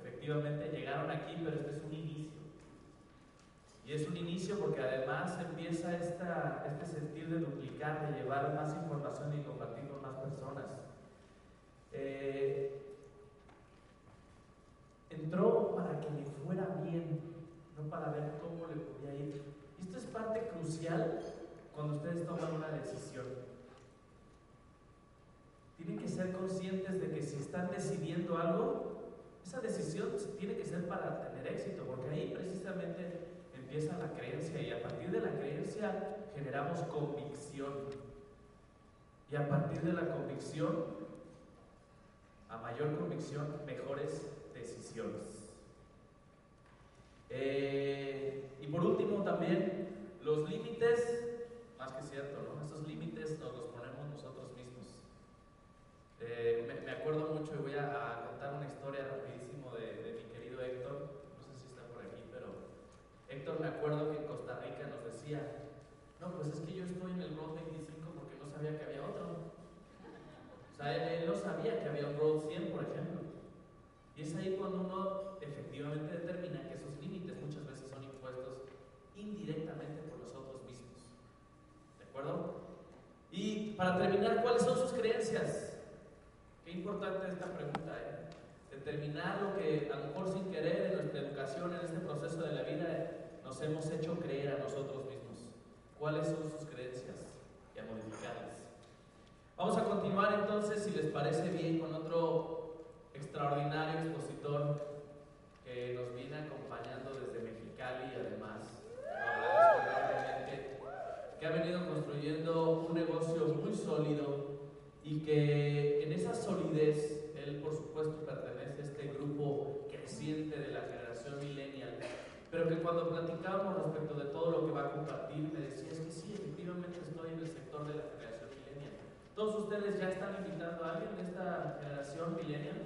Efectivamente, llegaron aquí, pero este es un inicio. Y es un inicio porque además empieza esta, este sentir de duplicar, de llevar más información y compartir con más personas. Eh, entró para que le fuera bien, no para ver cómo le podía ir. Esto es parte crucial cuando ustedes toman una decisión. Tienen que ser conscientes de que si están decidiendo algo, esa decisión tiene que ser para tener éxito, porque ahí precisamente empieza la creencia y a partir de la creencia generamos convicción. Y a partir de la convicción, a mayor convicción, mejores decisiones. Eh, y por último también, los límites, más que cierto, ¿no? Esos nos los ponemos nosotros mismos. Eh, me, me, acuerdo mucho y voy a, a, contar una historia rapidísimo de, de mi querido Héctor, no sé si está por aquí, pero Héctor me acuerdo que en Costa Rica nos decía, no, pues es que yo estoy en el Road 25 porque no sabía que había otro. O sea, él, él no sabía que había un Road 100, por ejemplo. Y es ahí cuando uno efectivamente determina que esos límites muchas veces son impuestos indirectamente por nosotros mismos. ¿De acuerdo? Y para terminar, ¿cuáles son sus creencias? Qué importante esta pregunta, ¿eh? Determinar lo que a lo mejor sin querer en nuestra educación, en este proceso de la vida, nos hemos hecho creer a nosotros mismos. ¿Cuáles son sus creencias? Y a modificarlas. Vamos a continuar entonces, si les parece bien, con otro extraordinario expositor nos viene acompañando desde Mexicali y además, que ha venido construyendo un negocio muy sólido y que en esa solidez, él por supuesto pertenece a este grupo creciente de la generación millennial, pero que cuando platicábamos respecto de todo lo que va a compartir, me decía, es que sí, efectivamente estoy en el sector de la generación millennial. ¿Todos ustedes ya están invitando a alguien de esta generación millennial?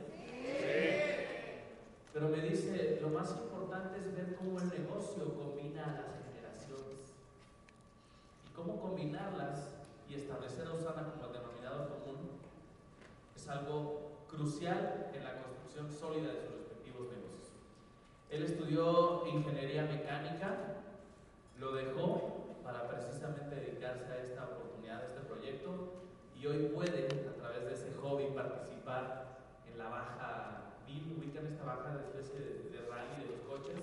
Pero me dice, lo más importante es ver cómo el negocio combina a las generaciones. Y cómo combinarlas y establecer a Osana como el denominador común es algo crucial en la construcción sólida de sus respectivos negocios. Él estudió ingeniería mecánica, lo dejó para precisamente dedicarse a esta oportunidad, a este proyecto, y hoy puede, a través de ese hobby, participar en la baja Bill, ubican esta baja de especie de, de, rally de los coches.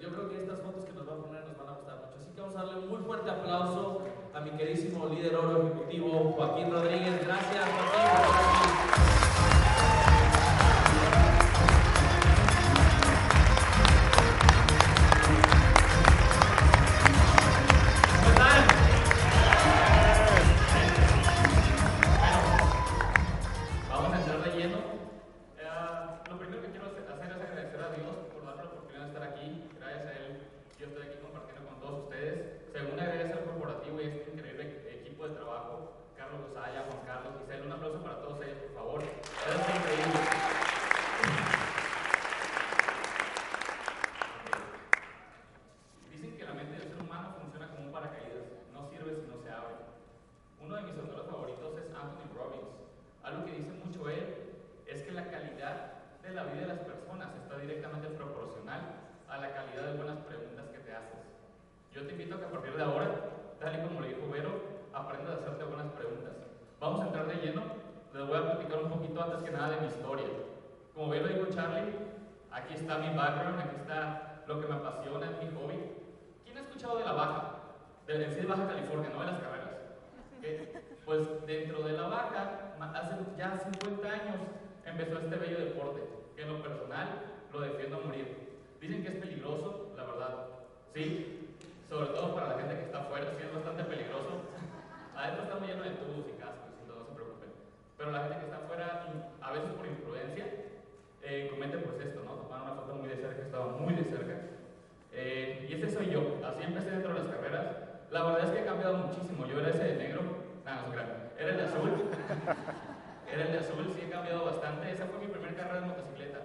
Yo creo que estas fotos que nos va a poner nos van a gustar mucho. Así que vamos a darle un muy fuerte aplauso a mi queridísimo líder oro ejecutivo, Joaquín Rodríguez. Gracias, Joaquín. De, en sí de Baja California, no de las carreras. Pues dentro de la Baja, hace ya ya 50 años empezó este bello deporte, que en lo personal lo defiendo a morir. Dicen que es peligroso, la verdad, sí, sobre todo para la gente que está afuera, sí es bastante peligroso. Adentro está muy lleno de tubos y cascos, no se preocupen. Pero la gente que está afuera, a veces por imprudencia, eh, comete pues esto, ¿no? Tomaron una foto muy de cerca, estaba muy de cerca. Eh, y ese soy yo, así empecé dentro de las carreras. La verdad es que he cambiado muchísimo. Yo era ese de negro, nada, no, no, era el de azul. Era el de azul, sí he cambiado bastante. Esa fue mi primera carrera de motocicleta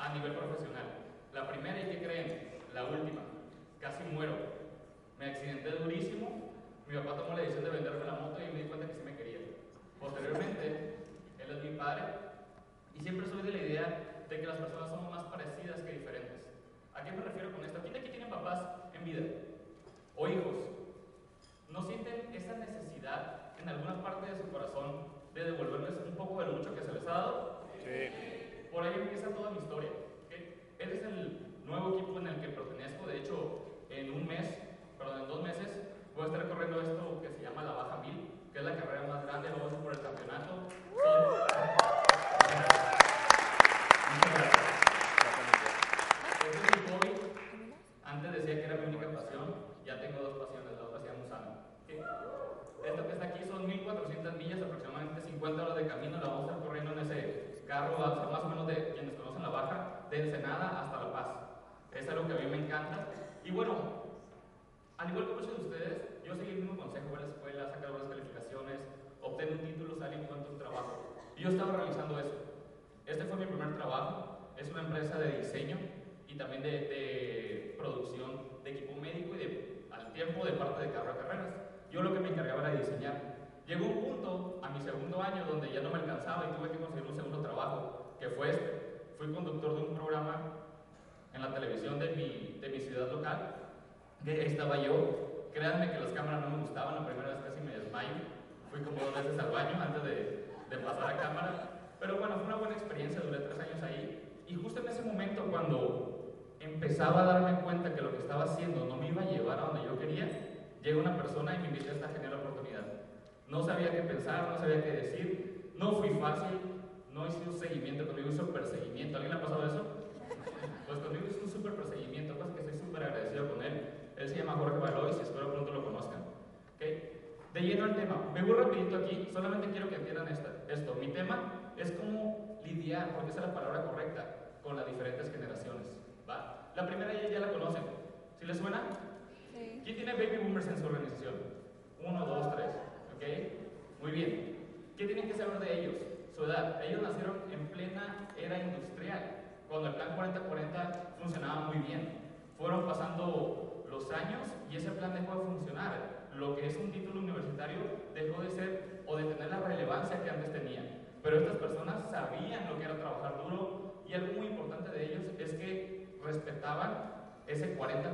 a nivel profesional. La primera, ¿y qué creen? La última. Casi muero. Me accidenté durísimo. Mi papá tomó la decisión de venderme la moto y me di cuenta que sí me quería. Posteriormente, él es mi padre y siempre soy de la idea de que las personas somos más parecidas que diferentes. ¿A qué me refiero con esto? ¿Quién aquí tiene papás en vida? O hijos. ¿No sienten esa necesidad en alguna parte de su corazón de devolverles un poco de mucho que se les ha dado? Sí. Por ahí empieza toda mi historia. ¿okay? Este es el nuevo equipo en el que pertenezco. De hecho, en un mes, perdón, en dos meses, voy a estar corriendo esto que se llama la Baja Mil, que es la carrera más grande. Vamos por el campeonato. Muchas gracias. Este es mi hobby. Antes decía que era mi única pasión. Ya tengo dos pasiones. La otra se llama Usana. ¿okay? Esto que está aquí son 1400 millas, aproximadamente 50 horas de camino. La vamos a estar corriendo en ese carro, a más o menos de quienes conocen la baja, de Ensenada hasta La Paz. Es algo que a mí me encanta. Y bueno, al igual que muchos de ustedes, yo seguí el mismo consejo, voy a la escuela, sacar buenas calificaciones, obtener un título, salir y encuentro un trabajo. Y yo estaba realizando eso. Este fue mi primer trabajo. Es una empresa de diseño y también de, de producción de equipo médico y de, al tiempo de parte de carro de carreras. Yo lo que me encargaba era diseñar. Llegó un punto a mi segundo año donde ya no me alcanzaba y tuve que conseguir un segundo trabajo, que fue este. Fui conductor de un programa en la televisión de mi, de mi ciudad local. Estaba yo. Créanme que las cámaras no me gustaban, la primera vez casi me desmayo. Fui como dos veces al baño antes de, de pasar a cámara. Pero bueno, fue una buena experiencia, duré tres años ahí. Y justo en ese momento, cuando empezaba a darme cuenta que lo que estaba haciendo no me iba a llevar a donde yo quería, llega una persona y me invita a esta genial oportunidad. No sabía qué pensar, no sabía qué decir, no fui fácil, no hice un seguimiento, conmigo hizo perseguimiento. ¿Alguien le ha pasado eso? Pues conmigo hizo un súper perseguimiento, cosa que estoy súper agradecido con él. Él se llama Jorge Valois y espero pronto lo conozcan. ¿Okay? De lleno al tema, me voy rapidito aquí, solamente quiero que entiendan esta, esto. Mi tema es cómo lidiar, porque esa es la palabra correcta, con las diferentes generaciones. ¿va? La primera ya, ya la conocen. ¿Sí les suena? Sí. ¿Quién tiene baby boomers en su organización? Uno, dos, tres. Muy bien. ¿Qué tienen que saber de ellos? Su edad. Ellos nacieron en plena era industrial, cuando el plan 40-40 funcionaba muy bien. Fueron pasando los años y ese plan dejó de funcionar. Lo que es un título universitario dejó de ser o de tener la relevancia que antes tenía. Pero estas personas sabían lo que era trabajar duro y algo muy importante de ellos es que respetaban ese 40-40-40.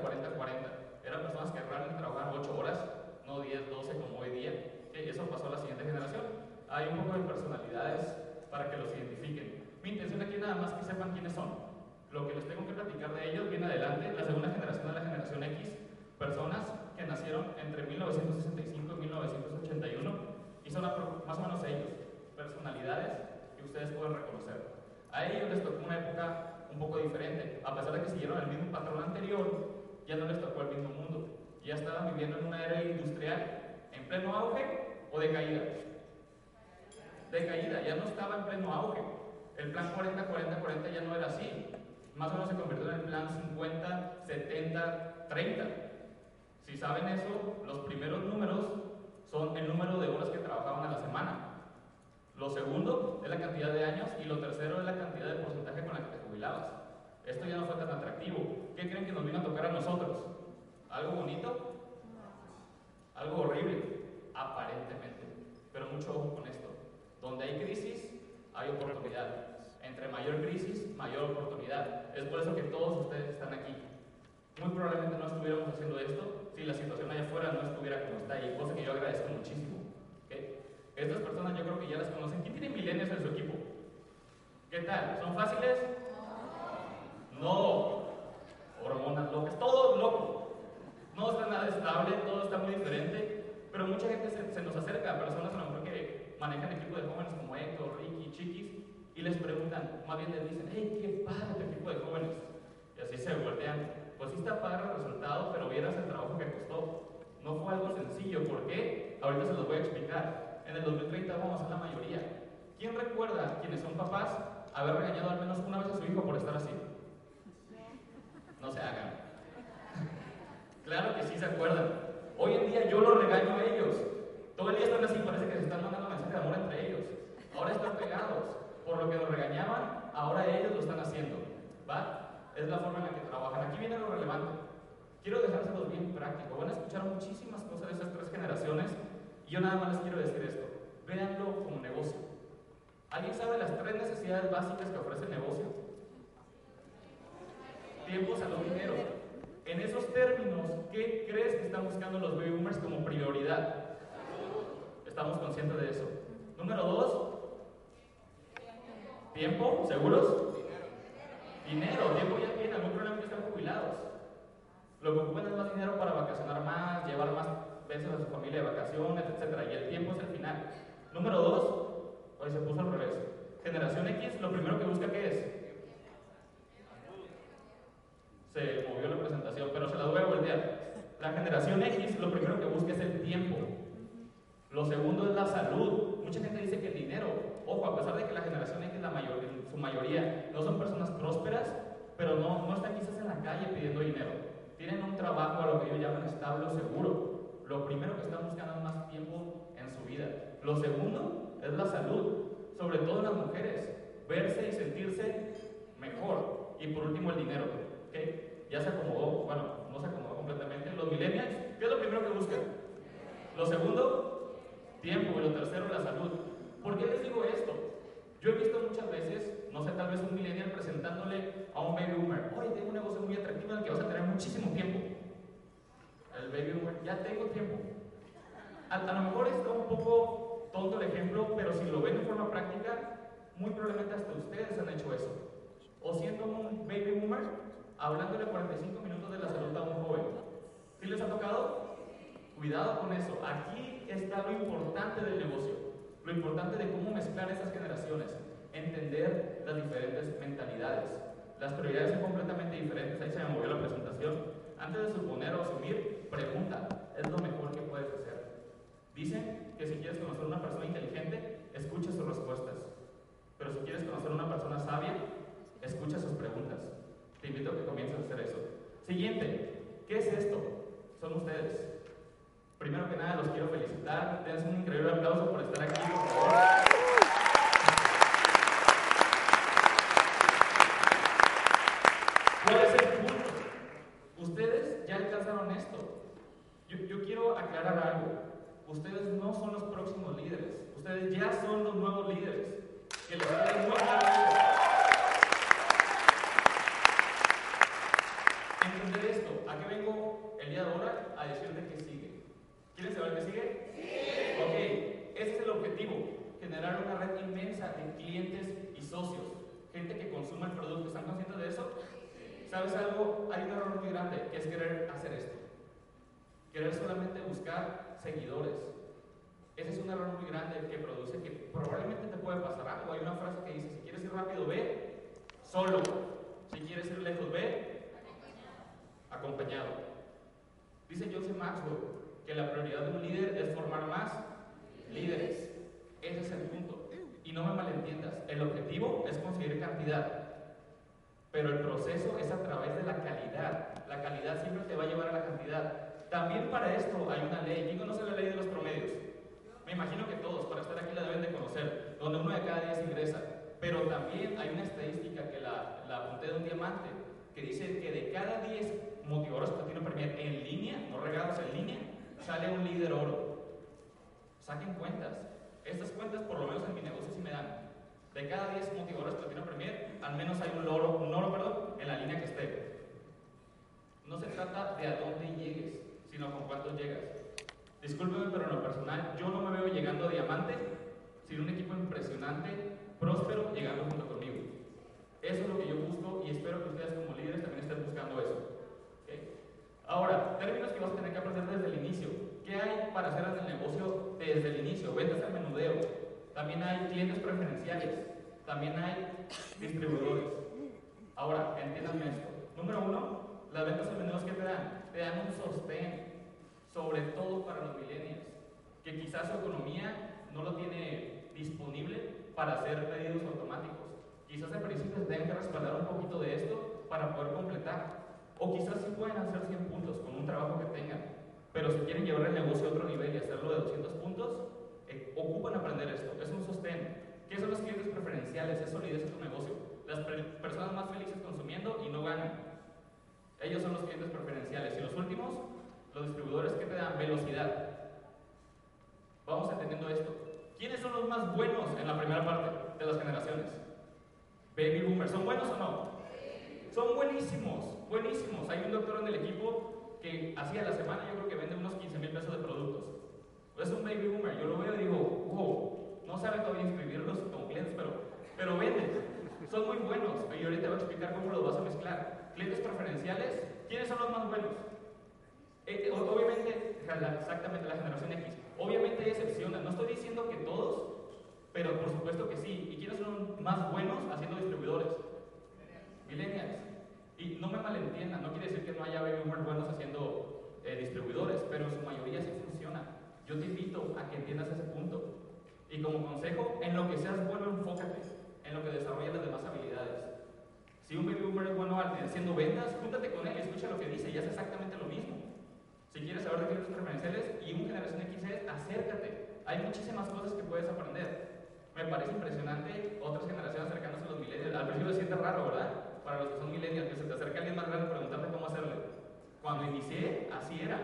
Eran personas que realmente trabajaban 8 horas, no 10, 12 como hoy día. Eso pasó a la siguiente generación. Hay un poco de personalidades para que los identifiquen. Mi intención aquí es nada más que sepan quiénes son. Lo que les tengo que platicar de ellos viene adelante. La segunda generación es la generación X, personas que nacieron entre 1965 y 1981 y son más o menos ellos, personalidades que ustedes pueden reconocer. A ellos les tocó una época un poco diferente. A pesar de que siguieron el mismo patrón anterior, ya no les tocó el mismo mundo. Ya estaban viviendo en una era industrial en pleno auge o de caída. De caída, ya no estaba en pleno auge. El plan 40-40-40 ya no era así. Más o menos se convirtió en el plan 50, 70, 30. Si saben eso, los primeros números son el número de horas que trabajaban a la semana. Lo segundo es la cantidad de años y lo tercero es la cantidad de porcentaje con la que te jubilabas. Esto ya no fue tan atractivo. ¿Qué creen que nos vino a tocar a nosotros? ¿Algo bonito? Algo horrible, aparentemente. Pero mucho ojo con esto. Donde hay crisis, hay oportunidad. Entre mayor crisis, mayor oportunidad. Es por eso que todos ustedes están aquí. Muy probablemente no estuviéramos haciendo esto si la situación allá afuera no estuviera como está y cosa que yo agradezco muchísimo. ¿ok? Estas personas yo creo que ya las conocen. ¿Quién tiene milenios en su equipo? ¿Qué tal? ¿Son fáciles? No. Hormonas locas, todo loco. No está nada estable, todo está muy diferente, pero mucha gente se, nos acerca, personas a lo mejor que manejan equipos de jóvenes como Héctor, Ricky, más bien les dicen, hey, qué padre tu equipo de jóvenes. Y así se voltean. Pues sí está padre el resultado, pero vieras el trabajo que costó. No fue algo sencillo. ¿Por qué? Ahorita se los voy a explicar. En el 2030 vamos a ser la mayoría. ¿Quién recuerda, quienes son papás, haber regañado al menos una vez a su hijo por estar así? No se hagan. Claro que sí se acuerdan. Hoy en día yo los regaño a ellos. Todo el día están así, parece que se están mandando mensajes de amor entre ellos. Ahora están pegados. Por lo que nos regañaban, ahora ellos lo están haciendo. ¿Va? Es la forma en la que trabajan. Aquí viene lo relevante. Quiero dejárselos bien práctico. Van a escuchar muchísimas cosas de esas tres generaciones y yo nada más les quiero decir esto. Véanlo como negocio. ¿Alguien sabe las tres necesidades básicas que ofrece el negocio? Tiempo, salud, dinero. En esos términos, ¿qué crees que están buscando los baby boomers como prioridad? Estamos conscientes de eso. Número dos, tiempo, ¿seguros? Dinero, tiempo ya tiene, algún problema que están jubilados. Lo que ocupan es más dinero para vacacionar más, llevar más veces a su familia de vacaciones, etc. Y el tiempo es el final. Número dos, hoy se puso al revés. Generación X, lo primero que busca, ¿qué es? Se movió la presentación, pero se la voy a voltear. La generación X, lo primero que busca es el tiempo. Lo segundo es la salud. Mucha gente dice que el dinero, ojo, a pesar de que la generación X, la mayor, su mayoría, no son personas prósperas, pero no, no están quizás en la calle pidiendo dinero. Tienen un trabajo a lo que ellos llaman estable o seguro. Lo primero que están buscando es más tiempo en su vida. Lo segundo es la salud, sobre todo en las mujeres. Verse y sentirse mejor. Y por último el dinero. ¿okay? Ya se acomodó, bueno, no se acomodó completamente. Los millennials, ¿qué es lo primero que buscan? Lo segundo, tiempo. Y lo tercero, la salud. ¿Por qué les digo esto? Yo he visto muchas veces, no sé, tal vez un millennial presentándole a un baby boomer, oye, tengo un negocio muy atractivo en el que vas a tener muchísimo tiempo. El baby boomer, ya tengo tiempo. A, a lo mejor está un poco tonto el ejemplo, pero si lo ven de forma práctica, muy probablemente hasta ustedes han hecho eso. O siendo un baby boomer, hablándole 45 minutos de la salud a un joven. ¿Sí les ha tocado? Cuidado con eso. Aquí está lo importante del negocio. Lo importante de cómo mezclar esas generaciones, entender las diferentes mentalidades. Las prioridades son completamente diferentes, ahí se me movió la presentación. Antes de suponer o asumir, pregunta, ¿es lo mejor que puedes hacer? Dicen que si quieres conocer a una persona inteligente, escucha sus respuestas. Pero si quieres conocer a una persona sabia, escucha sus preguntas. Te invito a que comiences a hacer eso. Siguiente, ¿qué es esto? Son ustedes. Primero que nada, los quiero felicitar. Dense un increíble aplauso por estar aquí, por favor. ¿Cuál es el punto? Ustedes ya alcanzaron esto. Yo, yo quiero aclarar algo. Ustedes no son los próximos líderes. Ustedes ya son los nuevos líderes. Que les quede muy claro eso. Entender esto. ¿A qué vengo el día de ahora? A decirte que sigue. ¿Quieren saber qué sigue? Sí. Ok, ese es el objetivo. Generar una red inmensa de clientes y socios. Gente que consuma el producto. ¿Están conscientes de eso? ¿Sabes algo? Hay un error muy grande, que es querer hacer esto. Querer solamente buscar seguidores. Ese es un error muy grande que produce que probablemente te puede pasar algo. Hay una frase que dice, si quieres ir rápido, ve solo. Si quieres ir lejos, ve acompañado. Dice Joseph Maxwell que la prioridad de un líder es formar más líderes. Ese es el punto. Y no me malentiendas, el objetivo es conseguir cantidad, pero el proceso es a través de la calidad. La calidad siempre te va a llevar a la cantidad. También para esto hay una ley. ¿Quién conoce la ley de los promedios? Me imagino que todos, para estar aquí la deben de conocer, donde uno de cada diez ingresa. Pero también hay una estadística que la, la apunté de un diamante, que dice que de cada 10 motivadores platino premier en línea, no regados en línea, sale un líder oro. Saquen cuentas. Estas cuentas, por lo menos en mi negocio, sí me dan. De cada 10 motivadores platino premier, al menos hay un oro, un oro perdón, en la línea que esté. No se trata de a dónde llegues, sino con cuántos llegas. Discúlpeme, pero en lo personal, yo no me veo llegando a diamante, sino un equipo impresionante, próspero, llegando junto conmigo. Eso es lo que yo busco y espero que ustedes como líderes también estén buscando eso. Ahora, términos que vas a tener que aprender desde el inicio. ¿Qué hay para hacer el negocio desde el inicio? Ventas al menudeo. También hay clientes preferenciales. también hay distribuidores. Ahora, entiéndanme esto. Número uno, las ventas al menú que te dan, te dan un sostén, sobre todo para los millennials, que quizás su economía no lo tiene disponible para hacer pedidos automáticos. Quizás al principio se tengan que respaldar un poquito de esto para poder completar. O quizás sí pueden hacer 100 puntos con un trabajo que tengan. Pero si quieren llevar el negocio a otro nivel y hacerlo de 200 puntos, eh, ocupan aprender esto. Es un sostén. ¿Qué son los clientes preferenciales? Es solidez en tu negocio. Las personas más felices consumiendo y no ganan. Ellos son los clientes preferenciales. Y los últimos, los distribuidores que te dan velocidad. Vamos entendiendo esto. ¿Quiénes son los más buenos en la primera parte de las generaciones? Baby boomers. ¿Son buenos o no? Son buenísimos, buenísimos. Hay un doctor en el equipo que hacía la semana, yo creo que vende unos 15 mil pesos de productos. Es un baby boomer. Yo lo veo y digo, wow, no sabe todavía inscribirlos como clientes, pero, pero venden. Son muy buenos. Y ahorita voy a explicar cómo los vas a mezclar. Clientes preferenciales, ¿quiénes son los más buenos? Eh, obviamente, exactamente la generación X. Obviamente hay excepciones. No estoy diciendo que todos, pero por supuesto que sí. ¿Y quiénes son más buenos haciendo distribuidores? Millennials. Y no me malentiendan, no quiere decir que no haya baby boomers buenos haciendo eh, distribuidores, pero en su mayoría sí funciona. Yo te invito a que entiendas ese punto. Y como consejo, en lo que seas bueno, enfócate, en lo que desarrolles las demás habilidades. Si un baby boomer es bueno haciendo ventas, júntate con él y escucha lo que dice y haz exactamente lo mismo. Si quieres saber de clientes preferenciales y un generación X es, acércate. Hay muchísimas cosas que puedes aprender. Me parece impresionante otras generaciones cercanas a los millennials. Al principio se siente raro, ¿verdad? Para los que son millennials, que se te acerca alguien más grande preguntarte cómo hacerle. Cuando inicié, así era.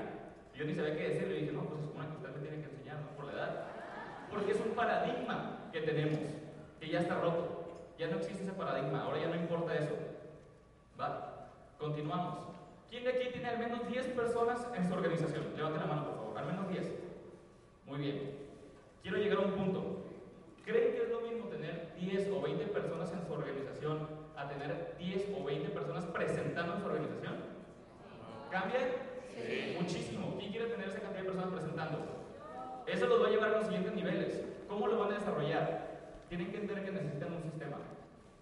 Yo ni sabía qué decirle. Y dije, no, pues es una que usted me tiene que enseñar, ¿no? Por la edad. Porque es un paradigma que tenemos, que ya está roto. Ya no existe ese paradigma, ahora ya no importa eso. ¿Va? Continuamos. ¿Quién de aquí tiene al menos 10 personas en su organización? Levante la mano, por favor. Al menos 10. Muy bien. Quiero llegar a un punto. ¿Creen que es lo mismo tener 10 o 20 personas en su organización a tener 10 o 20 personas presentando en su organización? ¿Cambia? Sí. Muchísimo. ¿Quién quiere tener esa cantidad de personas presentando? Eso los va a llevar a los siguientes niveles. ¿Cómo lo van a desarrollar? Tienen que entender que necesitan un sistema.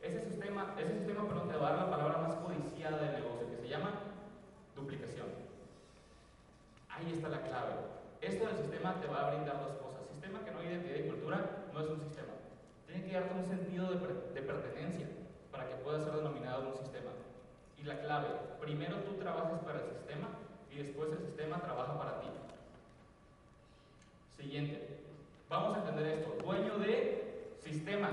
Ese sistema, ese sistema perdón, te va a dar la palabra más codiciada del negocio, que se llama duplicación. Ahí está la clave. Esto del sistema te va a brindar dos cosas. Sistema que no hay identidad y cultura no es un sistema. Tiene que darte un sentido de, de pertenencia para que pueda ser denominado un sistema. Y la clave, primero tú trabajas para el sistema y después el sistema trabaja para ti. Siguiente. Vamos a entender esto. Dueño de sistema.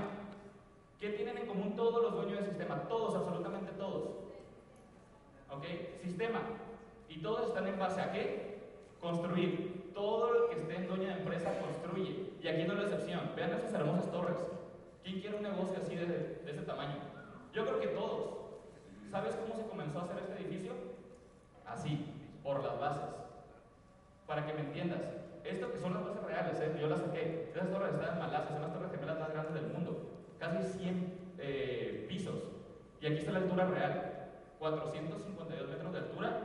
¿Qué tienen en común todos los dueños del sistema? Todos, absolutamente todos. ¿Ok? Sistema. Y todos están en base a qué? Construir. Todo el que esté en dueño de empresa construye. Y aquí no es la excepción. Vean esas hermosas torres. ¿Quién quiere un negocio así de, de ese tamaño? Yo creo que todos. ¿Sabes cómo se comenzó a hacer este edificio? Así, por las bases. Para que me entiendas, esto que son las bases reales, ¿eh? yo las saqué. Esas torres están en Malasia, son las torres gemelas más grandes del mundo. Casi 100 eh, pisos. Y aquí está la altura real. 452 metros de altura,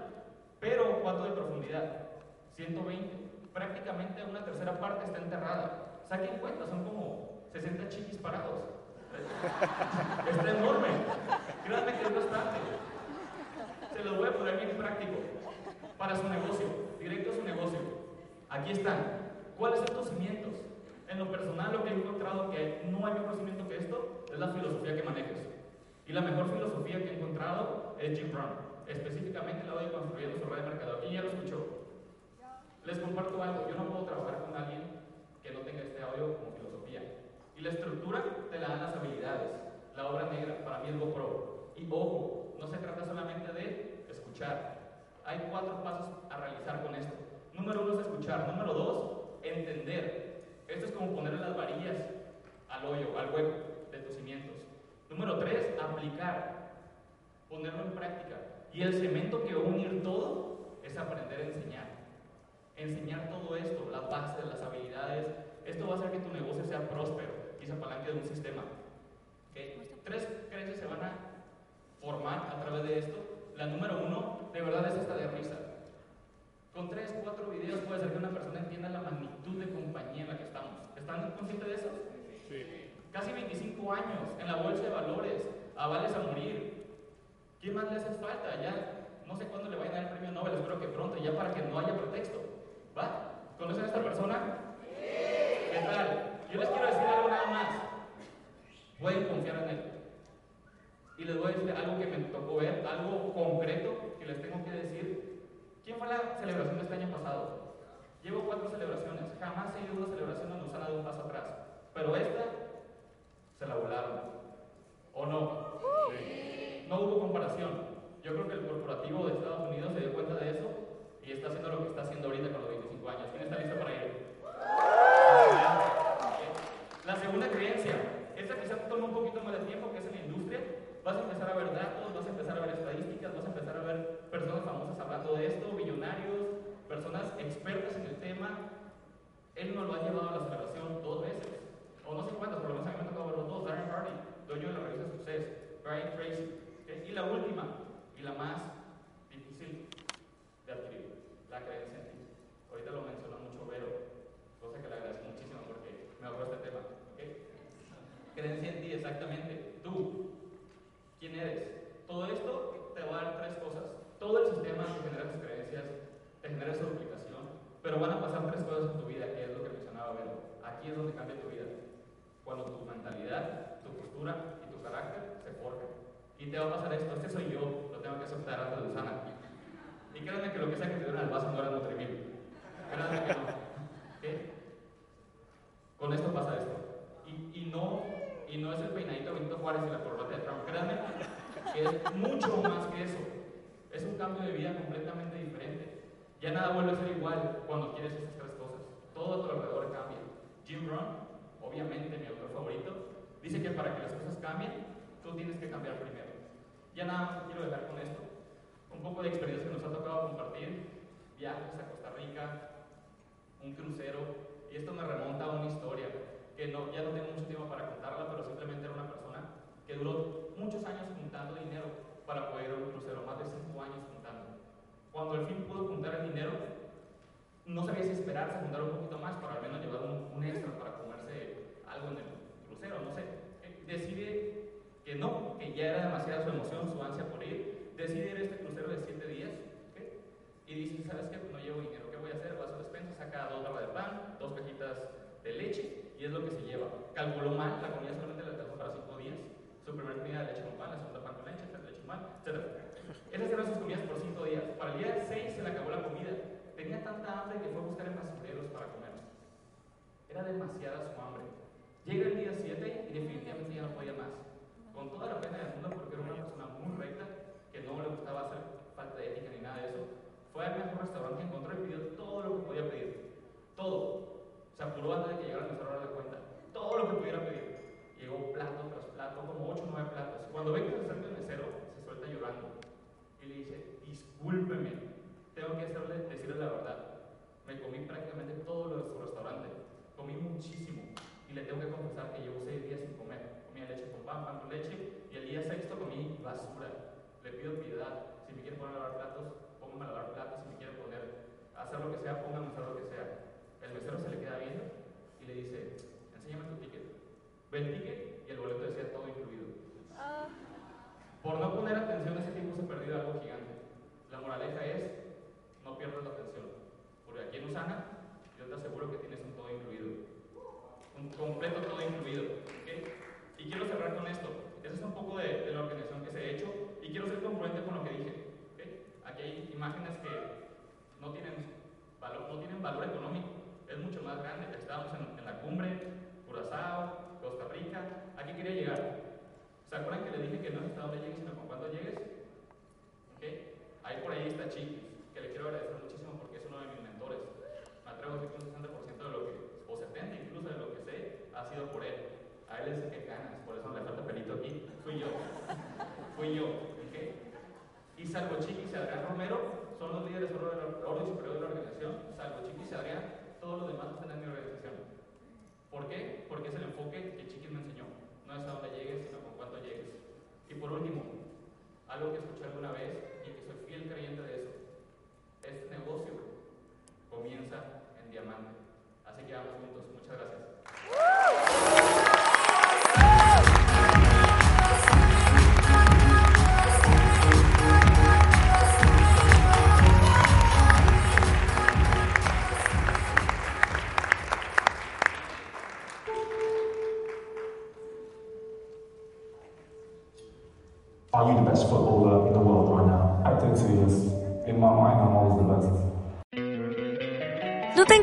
pero ¿cuánto de profundidad? 120. Prácticamente una tercera parte está enterrada. Saquen cuenta, son como 60 chiquis parados. Está enorme. Créanme que es bastante. Se los voy a poner bien práctico. Para su negocio, directo a su negocio. Aquí están. ¿Cuáles son tus cimientos? En lo personal, lo que he encontrado que no hay mejor cimiento que esto es la filosofía que manejes. Y la mejor filosofía que he encontrado es Jim Brown. Específicamente la doy construyendo su red de mercado. Aquí ya lo escuchó. Les comparto algo. Yo no puedo trabajar con alguien que no tenga este audio como filosofía. Y la estructura te la dan las habilidades. La obra negra, para mí es GoPro. Y ojo, no se trata solamente de escuchar. Hay cuatro pasos a realizar con esto. Número uno es escuchar. Número dos, entender. Esto es como ponerle las varillas al hoyo, al hueco de tus cimientos. Número tres, aplicar, ponerlo en práctica. Y el cemento que va a unir todo es aprender a enseñar. Enseñar todo esto, las bases, las habilidades. Esto va a hacer que tu negocio sea próspero y se apalanque de un sistema. Tres creencias se van a formar a través de esto. La número uno, de verdad, es esta de risa. Con tres, cuatro videos puede ser que una persona entienda la magnitud de compañía en la que estamos. ¿Están conscientes de eso? Sí. casi 25 años en la bolsa de valores, avales a morir. ¿Qué más le hace falta? Ya no sé cuándo le vayan a dar el premio Nobel, espero que pronto, ya para que no haya pretexto. ¿Va? ¿Conocen a esta persona? ¿Qué tal? Yo les quiero decir algo nada más. Pueden confiar en él. Y les voy a decir algo que me tocó ver, algo concreto que les tengo que decir. ¿Quién fue la celebración de este año pasado? Llevo cuatro celebraciones. Jamás he ido a una celebración donde nos han dado un paso atrás. Pero esta se la volaron. ¿O no? No hubo comparación. Yo creo que el corporativo de Estados Unidos se dio cuenta de eso y está haciendo lo que está haciendo ahorita con los 25 años. ¿Quién está listo para? La segunda creencia, esta quizá toma un poquito más de tiempo, que es en la industria. Vas a empezar a ver datos, vas a empezar a ver estadísticas, vas a empezar a ver personas famosas hablando de esto, millonarios, personas expertas en el tema. Él nos lo ha llevado a la celebración dos veces, o no sé cuántas, pero lo menos a mí me ha tocado verlo dos. Darren Hardy, dueño de la revista Success, Brian Tracy. Y la última, y la más difícil de adquirir, la creencia en ti. Ahorita lo mencionó mucho Vero, cosa que le agradezco muchísimo porque me ahorró este tema. Creencia en ti, exactamente. Tú, ¿quién eres? Todo esto te va a dar tres cosas. Todo el sistema que genera tus creencias te genera esa duplicación, pero van a pasar tres cosas en tu vida, que es lo que mencionaba Vero. Aquí es donde cambia tu vida. Cuando tu mentalidad, tu postura y tu carácter se forjan. Y te va a pasar esto, este soy yo, lo tengo que aceptar antes de usar. Y créanme que lo que sea que te dieron al vaso no era Nutrimil. Créanme que no. ¿Qué? Con esto pasa esto. Y, y, no, y no es el peinadito Benito Juárez y la corbata de Trump. Créanme que es mucho más que eso. Es un cambio de vida completamente diferente. Ya nada vuelve a ser igual cuando quieres esas tres cosas. Todo a tu alrededor cambia. Jim Rohn, obviamente mi autor favorito, dice que para que las cosas cambien, tú tienes que cambiar primero. Ya nada más quiero dejar con esto. Un poco de experiencia que nos ha tocado compartir. Viajes a Costa Rica, un crucero. Y esto me remonta a una historia que no, ya no tengo mucho tiempo para contarla, pero simplemente era una persona que duró muchos años juntando dinero para poder ir a un crucero, más de cinco años juntando. Cuando al fin pudo juntar el dinero, no sabía si esperarse juntar un poquito más para al menos llevar un, un extra para comerse algo en el crucero, no sé. Decide que no, que ya era demasiada su emoción, su ansia por ir, decide ir a este crucero de siete días, ¿okay? y dice, ¿sabes qué? No llevo dinero, ¿qué voy a hacer? Va a despensa, saca dos barras de pan, dos cajitas de leche, y es lo que se lleva. Calculó mal, la comida solamente la alcanzó para cinco días, su primera comida de leche con pan, la segunda pan con leche, leche con pan, etc. Esas eran sus comidas por cinco días. Para el día 6 se le acabó la comida. Tenía tanta hambre que fue a buscar en basureros para comer. Era demasiada su hambre. Llega el día 7 y definitivamente ya no podía más con toda la pena del mundo, porque era una persona muy recta, que no le gustaba hacer falta de ética ni nada de eso, fue al mejor restaurante que encontró y pidió todo lo que podía pedir. Todo. Se apuró antes de que llegara el mesero a la cuenta. Todo lo que pudiera pedir. Llegó plato tras plato, como 8 o 9 platos. Cuando ve que se acerca el mesero, se suelta llorando. Y le dice, discúlpeme, tengo que hacerle, decirle la verdad. Me comí prácticamente todo lo de su restaurante. Comí muchísimo. Y le tengo que confesar que llevo 6 días sin comer comía leche con pan, pan con leche, y el día sexto comí basura. Le pido piedad. Si me quiere poner a lavar platos, póngame a lavar platos. Si me quiere poner a hacer lo que sea, póngame a hacer lo que sea. El mesero se le queda viendo y le dice, enséñame tu ticket. Ve el ticket y el boleto decía todo incluido. Por no poner atención, ese tiempo se perdió algo gigante. La moraleja es, no pierdas la atención. Porque aquí en Usana, yo te aseguro que tienes un todo incluido. Un completo todo incluido. ¿okay? Y quiero cerrar con esto. Eso es un poco de, de, la organización que se ha hecho y quiero ser congruente con lo que dije. ¿okay? Aquí hay imágenes que no tienen, valor, no tienen valor económico, es mucho más grande. Estábamos en, en la cumbre, Curazao, Costa Rica. ¿A qué quería llegar? ¿Se acuerdan que le dije que no es hasta dónde llegues, sino con cuándo llegues? ¿Okay? Ahí por ahí está Chiquis, que le quiero agradecer muchísimo porque es uno de mis mentores. Me atrevo a decir que un 60% de lo que, o 70% incluso de lo que sé, ha sido por él. A él es que ganas, por eso le falta pelito aquí. Fui yo. Fui yo. ¿okay? Y Salvo Chiquis y Adrián Romero son los líderes oro, oro y superior de la organización. Salvo Chiquis y Adrián, todos los demás están en mi organización. ¿Por qué? Porque es el enfoque que Chiquis me enseñó. No es a dónde llegues, sino con cuánto llegues. Y por último, algo que escuché alguna vez y que soy fiel creyente de eso. Este negocio comienza en diamante. Así que vamos juntos. Muchas gracias.